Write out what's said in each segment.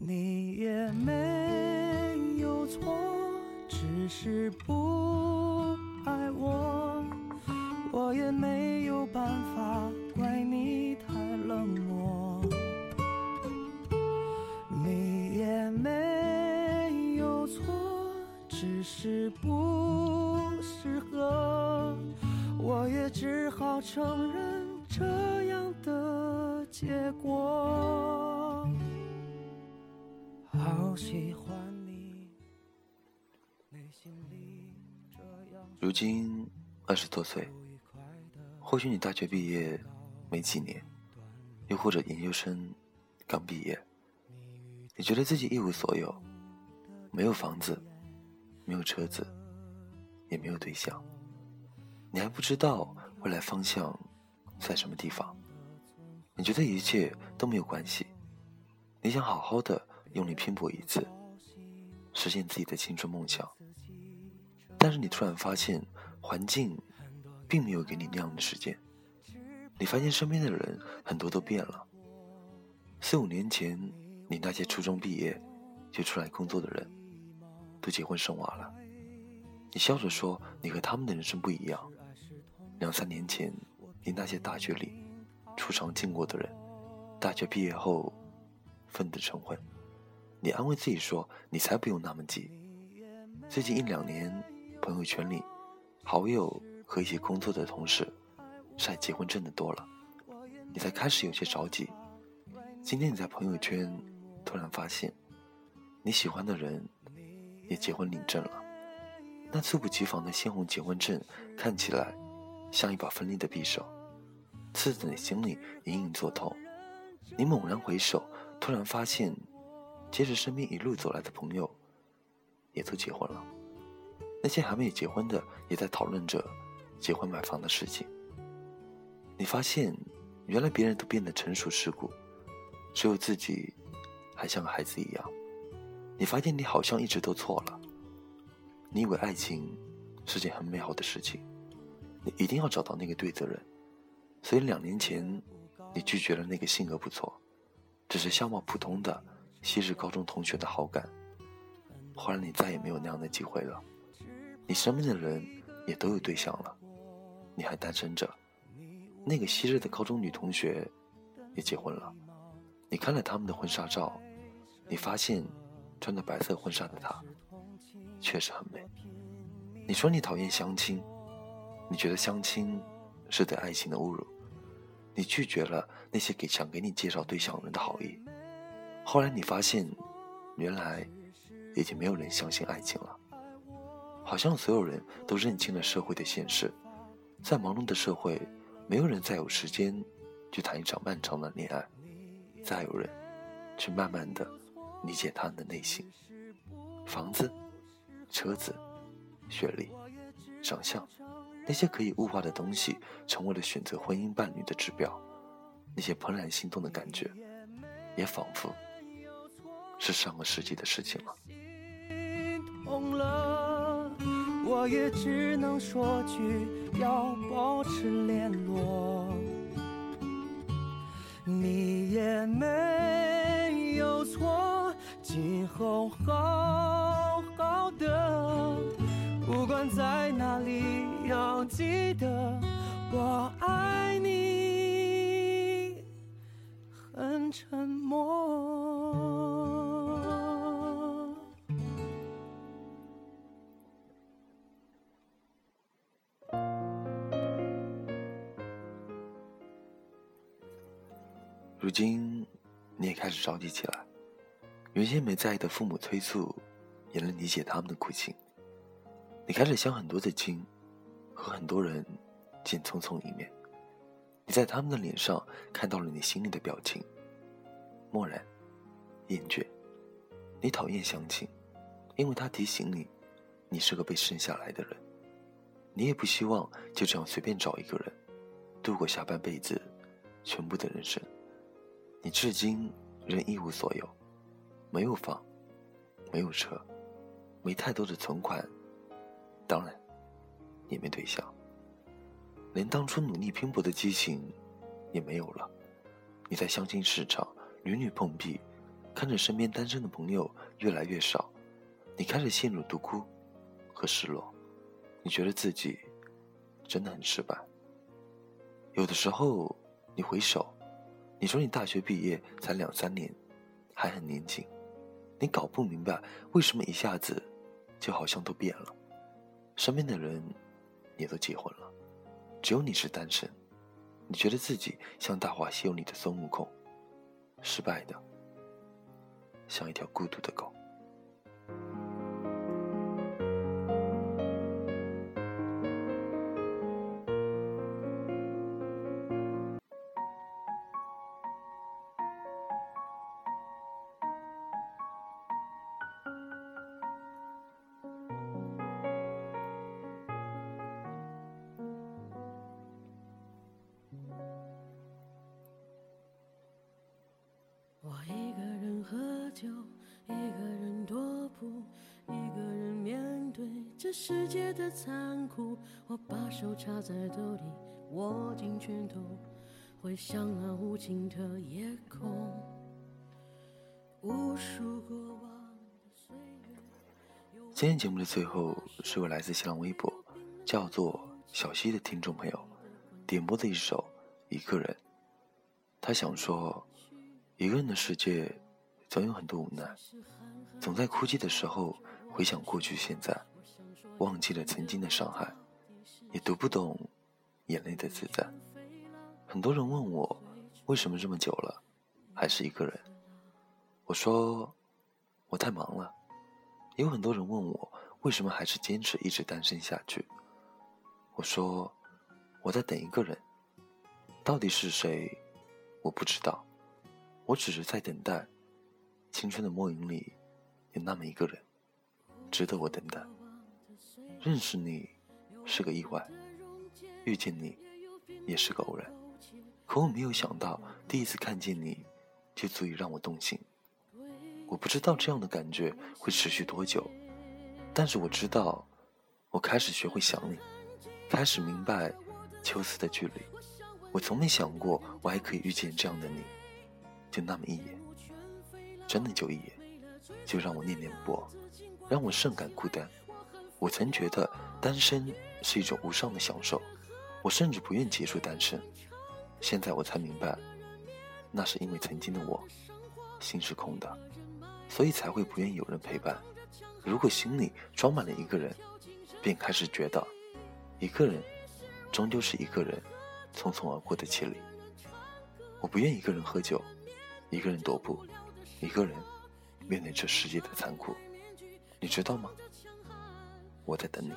你也没有错，只是不爱我，我也没有办法怪你太冷漠。你也没有错，只是不适合，我也只好承认这样的结果。喜欢你，内心里这样如今二十多岁，或许你大学毕业没几年，又或者研究生刚毕业，你觉得自己一无所有，没有房子，没有车子，也没有对象，你还不知道未来方向在什么地方，你觉得一切都没有关系，你想好好的用力拼搏一次，实现自己的青春梦想。但是你突然发现，环境并没有给你那样的时间。你发现身边的人很多都变了。四五年前，你那些初中毕业就出来工作的人，都结婚生娃了。你笑着说，你和他们的人生不一样。两三年前，你那些大学里出场见过的人，大学毕业后分得成婚。你安慰自己说，你才不用那么急。最近一两年。朋友圈里，好友和一起工作的同事晒结婚证的多了，你才开始有些着急。今天你在朋友圈突然发现，你喜欢的人也结婚领证了，那猝不及防的鲜红结婚证看起来像一把锋利的匕首，刺在你心里隐隐作痛。你猛然回首，突然发现，接着身边一路走来的朋友也都结婚了。那些还没有结婚的，也在讨论着结婚买房的事情。你发现，原来别人都变得成熟世故，只有自己还像个孩子一样。你发现，你好像一直都错了。你以为爱情是件很美好的事情，你一定要找到那个对的人。所以两年前，你拒绝了那个性格不错，只是相貌普通的昔日高中同学的好感。后来，你再也没有那样的机会了。你身边的人也都有对象了，你还单身着。那个昔日的高中女同学也结婚了，你看了他们的婚纱照，你发现穿着白色婚纱的她确实很美。你说你讨厌相亲，你觉得相亲是对爱情的侮辱，你拒绝了那些给想给你介绍对象人的好意。后来你发现，原来已经没有人相信爱情了。好像所有人都认清了社会的现实，在忙碌的社会，没有人再有时间去谈一场漫长的恋爱，再有人去慢慢的理解他人的内心。房子、车子、学历、长相，那些可以物化的东西，成为了选择婚姻伴侣的指标。那些怦然心动的感觉，也仿佛是上个世纪的事情了。我也只能说句要保持联络。你也没有错，今后好好的，不管在哪里，要记得我爱你，很沉默。如今，你也开始着急起来。原先没在意的父母催促，也能理解他们的苦情。你开始相很多的亲，和很多人见匆匆一面。你在他们的脸上看到了你心里的表情：漠然、厌倦。你讨厌相亲，因为他提醒你，你是个被剩下来的人。你也不希望就这样随便找一个人，度过下半辈子全部的人生。你至今仍一无所有，没有房，没有车，没太多的存款，当然，也没对象，连当初努力拼搏的激情也没有了。你在相亲市场屡屡碰壁，看着身边单身的朋友越来越少，你开始陷入独孤和失落。你觉得自己真的很失败。有的时候，你回首，你说你大学毕业才两三年，还很年轻，你搞不明白为什么一下子就好像都变了。身边的人也都结婚了，只有你是单身。你觉得自己像《大话西游》里的孙悟空，失败的。像一条孤独的狗。我一个人喝酒，一个人踱步，一个人面对这世界的残酷，我把手插在兜里，握紧拳头，回想那无尽的夜空。无数过往的岁月。今天节目的最后，是位来自新浪微博叫做小溪的听众朋友点播的一首《一个人》。他想说，一个人的世界总有很多无奈，总在哭泣的时候回想过去、现在。忘记了曾经的伤害，也读不懂眼泪的自在。很多人问我，为什么这么久了，还是一个人？我说，我太忙了。也有很多人问我，为什么还是坚持一直单身下去？我说，我在等一个人。到底是谁？我不知道。我只是在等待。青春的末影里，有那么一个人，值得我等待。认识你是个意外，遇见你也是个偶然。可我没有想到，第一次看见你就足以让我动心。我不知道这样的感觉会持续多久，但是我知道，我开始学会想你，开始明白秋思的距离。我从没想过，我还可以遇见这样的你，就那么一眼，真的就一眼，就让我念念不忘，让我甚感孤单。我曾觉得单身是一种无上的享受，我甚至不愿结束单身。现在我才明白，那是因为曾经的我心是空的，所以才会不愿意有人陪伴。如果心里装满了一个人，便开始觉得一个人终究是一个人匆匆而过的凄厉。我不愿一个人喝酒，一个人踱步，一个人面对这世界的残酷，你知道吗？我在等你。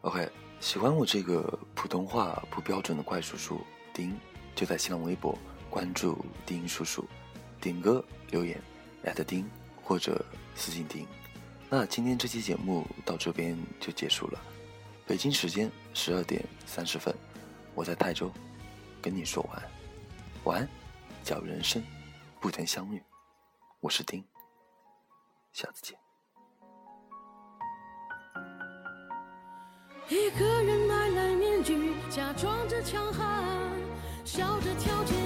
OK，喜欢我这个普通话不标准的怪叔叔丁，就在新浪微博关注丁叔叔，点歌留言艾特丁或者私信丁。那今天这期节目到这边就结束了。北京时间十二点三十分，我在泰州跟你说晚安。晚安，叫人生不曾相遇，我是丁，下次见。一个人买来面具，假装着强悍，笑着跳进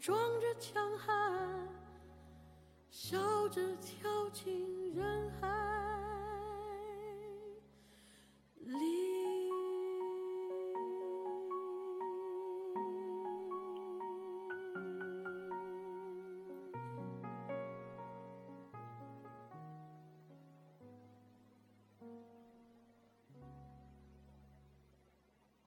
装着强悍，笑着跳进人海。